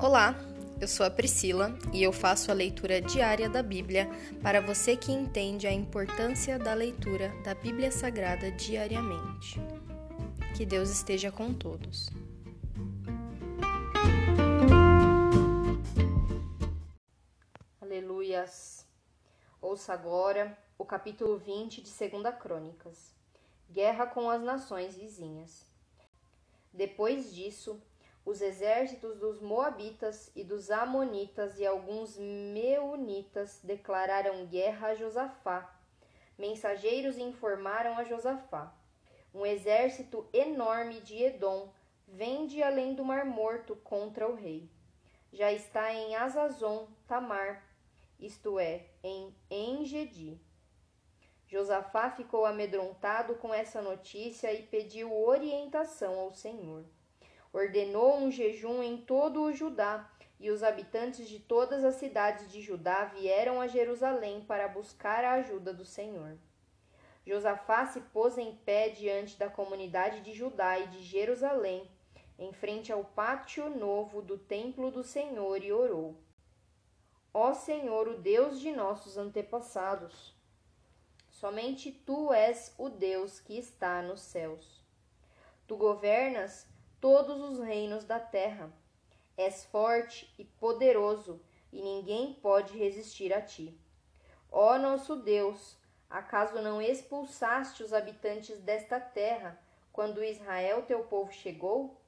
Olá, eu sou a Priscila e eu faço a leitura diária da Bíblia para você que entende a importância da leitura da Bíblia Sagrada diariamente. Que Deus esteja com todos. Aleluias. Ouça agora o capítulo 20 de 2 Crônicas. Guerra com as nações vizinhas. Depois disso, os exércitos dos Moabitas e dos Amonitas e alguns Meunitas declararam guerra a Josafá. Mensageiros informaram a Josafá: Um exército enorme de Edom vem de além do Mar Morto contra o rei. Já está em Azazon, Tamar, isto é, em Engedi. Josafá ficou amedrontado com essa notícia e pediu orientação ao Senhor ordenou um jejum em todo o Judá, e os habitantes de todas as cidades de Judá vieram a Jerusalém para buscar a ajuda do Senhor. Josafá se pôs em pé diante da comunidade de Judá e de Jerusalém, em frente ao pátio novo do templo do Senhor, e orou: Ó Senhor, o Deus de nossos antepassados, somente tu és o Deus que está nos céus. Tu governas todos os reinos da terra. És forte e poderoso, e ninguém pode resistir a ti. Ó nosso Deus, acaso não expulsaste os habitantes desta terra quando Israel teu povo chegou?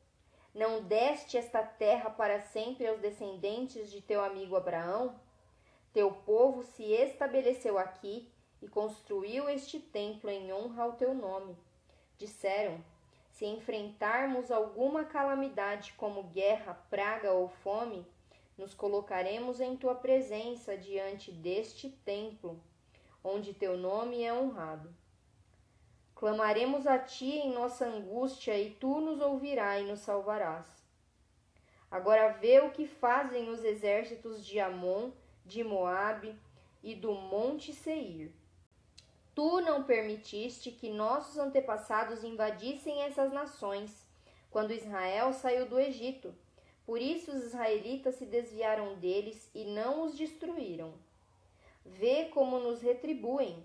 Não deste esta terra para sempre aos descendentes de teu amigo Abraão? Teu povo se estabeleceu aqui e construiu este templo em honra ao teu nome. Disseram: se enfrentarmos alguma calamidade como guerra, praga ou fome, nos colocaremos em tua presença diante deste templo, onde teu nome é honrado. Clamaremos a ti em nossa angústia, e tu nos ouvirás e nos salvarás. Agora vê o que fazem os exércitos de Amon, de Moabe e do monte Seir. Tu não permitiste que nossos antepassados invadissem essas nações, quando Israel saiu do Egito. Por isso os israelitas se desviaram deles e não os destruíram. Vê como nos retribuem.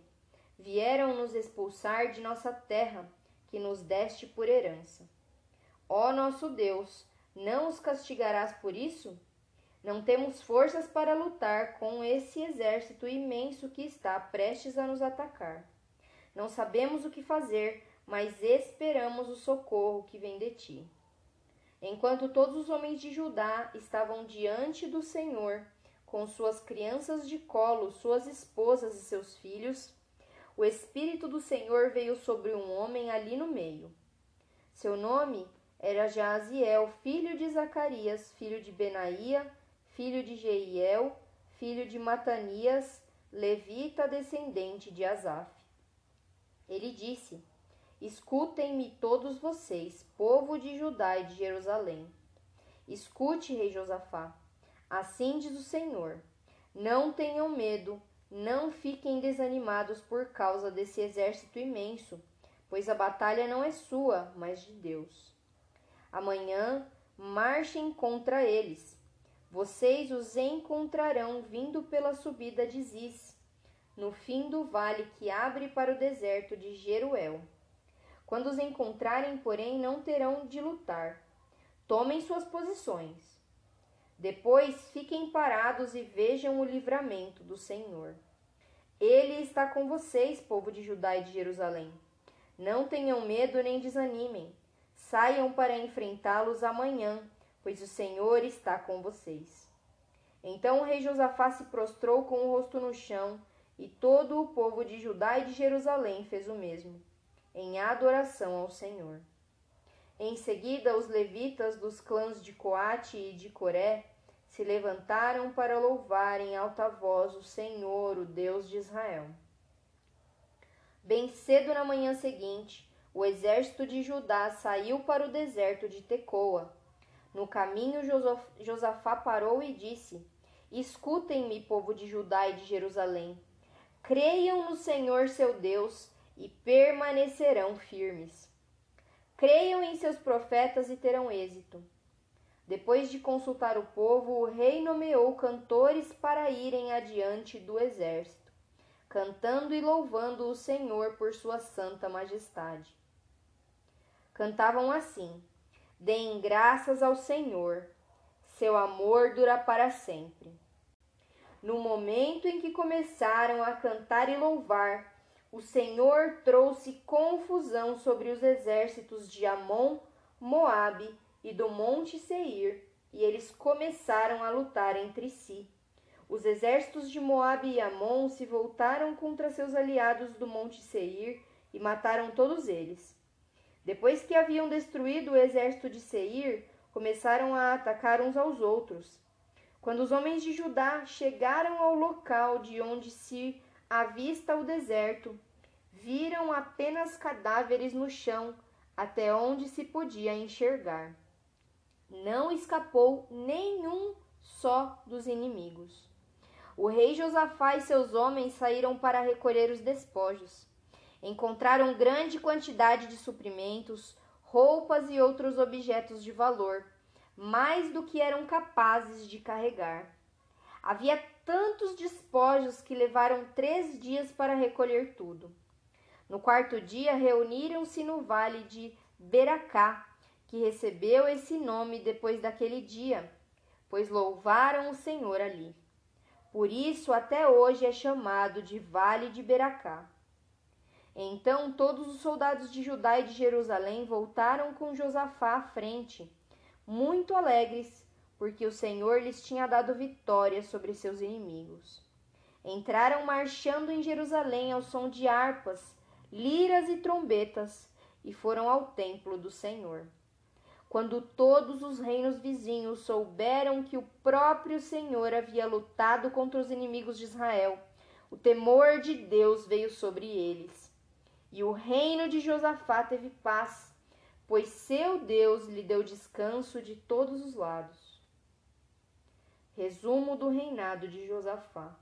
Vieram nos expulsar de nossa terra, que nos deste por herança. Ó nosso Deus, não os castigarás por isso? Não temos forças para lutar com esse exército imenso que está prestes a nos atacar. Não sabemos o que fazer, mas esperamos o socorro que vem de ti. Enquanto todos os homens de Judá estavam diante do Senhor, com suas crianças de colo, suas esposas e seus filhos, o Espírito do Senhor veio sobre um homem ali no meio. Seu nome era Jaziel, filho de Zacarias, filho de Benaía, filho de Jeiel, filho de Matanias, levita descendente de Asaf. Ele disse: Escutem-me todos vocês, povo de Judá e de Jerusalém. Escute, rei Josafá. Assim diz o Senhor: Não tenham medo, não fiquem desanimados por causa desse exército imenso, pois a batalha não é sua, mas de Deus. Amanhã marchem contra eles vocês os encontrarão vindo pela subida de Ziz, no fim do vale que abre para o deserto de Jeruel. Quando os encontrarem, porém, não terão de lutar. Tomem suas posições. Depois fiquem parados e vejam o livramento do Senhor. Ele está com vocês, povo de Judá e de Jerusalém. Não tenham medo nem desanimem. Saiam para enfrentá-los amanhã pois o Senhor está com vocês. Então o rei Josafá se prostrou com o rosto no chão, e todo o povo de Judá e de Jerusalém fez o mesmo, em adoração ao Senhor. Em seguida, os levitas dos clãs de Coate e de Coré se levantaram para louvar em alta voz o Senhor, o Deus de Israel. Bem cedo na manhã seguinte, o exército de Judá saiu para o deserto de Tecoa no caminho, Josafá parou e disse: Escutem-me, povo de Judá e de Jerusalém. Creiam no Senhor seu Deus e permanecerão firmes. Creiam em seus profetas e terão êxito. Depois de consultar o povo, o rei nomeou cantores para irem adiante do exército, cantando e louvando o Senhor por sua santa majestade. Cantavam assim: Deem graças ao Senhor, seu amor dura para sempre. No momento em que começaram a cantar e louvar, o Senhor trouxe confusão sobre os exércitos de Amon, Moabe e do monte Seir, e eles começaram a lutar entre si. Os exércitos de Moabe e Amon se voltaram contra seus aliados do monte Seir e mataram todos eles. Depois que haviam destruído o exército de Seir, começaram a atacar uns aos outros. Quando os homens de Judá chegaram ao local de onde se avista o deserto, viram apenas cadáveres no chão até onde se podia enxergar não escapou nenhum só dos inimigos. O rei Josafá e seus homens saíram para recolher os despojos. Encontraram grande quantidade de suprimentos, roupas e outros objetos de valor, mais do que eram capazes de carregar. Havia tantos despojos que levaram três dias para recolher tudo. No quarto dia, reuniram-se no vale de Beracá, que recebeu esse nome depois daquele dia, pois louvaram o Senhor ali. Por isso até hoje é chamado de Vale de Beracá. Então todos os soldados de Judá e de Jerusalém voltaram com Josafá à frente, muito alegres, porque o Senhor lhes tinha dado vitória sobre seus inimigos. Entraram marchando em Jerusalém ao som de harpas, liras e trombetas, e foram ao templo do Senhor. Quando todos os reinos vizinhos souberam que o próprio Senhor havia lutado contra os inimigos de Israel, o temor de Deus veio sobre eles. E o reino de Josafá teve paz, pois seu Deus lhe deu descanso de todos os lados. Resumo do reinado de Josafá.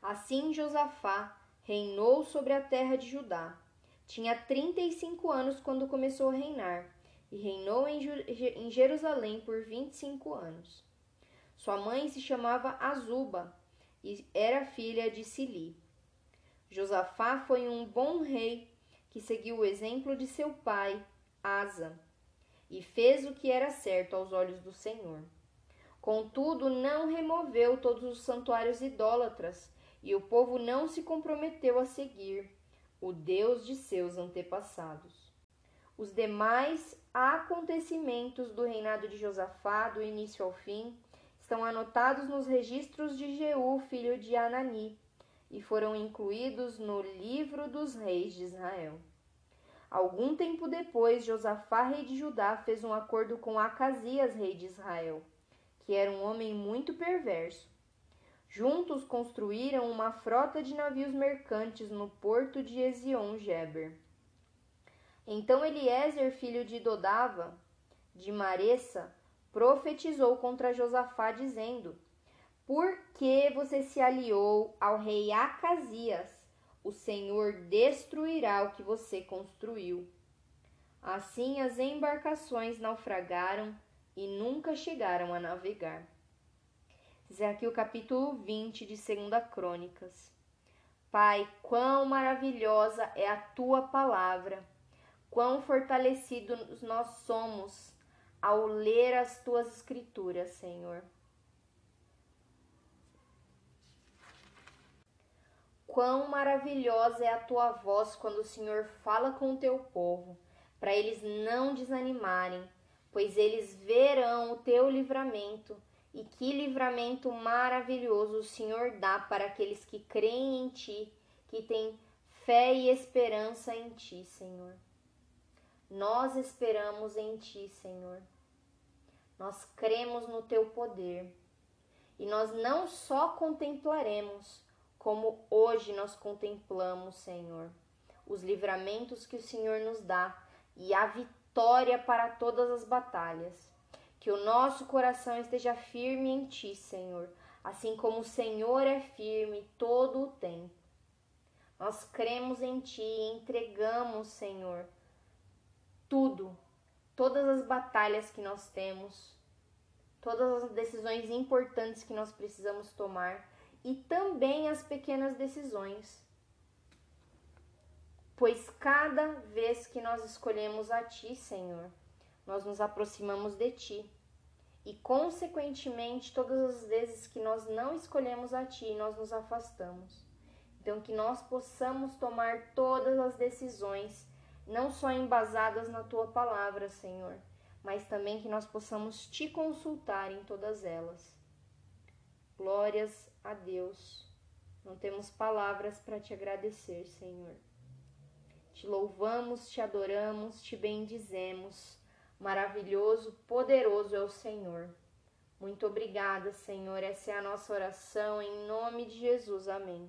Assim Josafá reinou sobre a terra de Judá. Tinha trinta e cinco anos quando começou a reinar e reinou em Jerusalém por vinte e cinco anos. Sua mãe se chamava Azuba e era filha de Sili. Josafá foi um bom rei que seguiu o exemplo de seu pai, Asa, e fez o que era certo aos olhos do Senhor. Contudo, não removeu todos os santuários idólatras, e o povo não se comprometeu a seguir o Deus de seus antepassados. Os demais acontecimentos do reinado de Josafá, do início ao fim, estão anotados nos registros de Jeú, filho de Anani, e foram incluídos no livro dos reis de Israel. Algum tempo depois, Josafá, rei de Judá, fez um acordo com Acasias, rei de Israel, que era um homem muito perverso. Juntos construíram uma frota de navios mercantes no porto de Ezion-Geber. Então Eliezer, filho de Dodava, de Maressa, profetizou contra Josafá, dizendo: Por que você se aliou ao rei Acasias? O Senhor destruirá o que você construiu. Assim as embarcações naufragaram e nunca chegaram a navegar. É aqui o capítulo 20 de 2 Crônicas. Pai, quão maravilhosa é a tua palavra! Quão fortalecidos nós somos ao ler as tuas escrituras, Senhor. Quão maravilhosa é a tua voz quando o Senhor fala com o teu povo, para eles não desanimarem, pois eles verão o teu livramento. E que livramento maravilhoso o Senhor dá para aqueles que creem em ti, que têm fé e esperança em ti, Senhor. Nós esperamos em Ti, Senhor. Nós cremos no Teu poder. E nós não só contemplaremos, como hoje nós contemplamos, Senhor, os livramentos que o Senhor nos dá e a vitória para todas as batalhas. Que o nosso coração esteja firme em Ti, Senhor, assim como o Senhor é firme todo o tempo. Nós cremos em Ti e entregamos, Senhor, tudo, todas as batalhas que nós temos todas as decisões importantes que nós precisamos tomar e também as pequenas decisões. Pois cada vez que nós escolhemos a Ti, Senhor, nós nos aproximamos de Ti. E, consequentemente, todas as vezes que nós não escolhemos a Ti, nós nos afastamos. Então, que nós possamos tomar todas as decisões, não só embasadas na Tua palavra, Senhor, mas também que nós possamos Te consultar em todas elas. Glórias a Deus. Não temos palavras para te agradecer, Senhor. Te louvamos, te adoramos, te bendizemos. Maravilhoso, poderoso é o Senhor. Muito obrigada, Senhor. Essa é a nossa oração em nome de Jesus. Amém.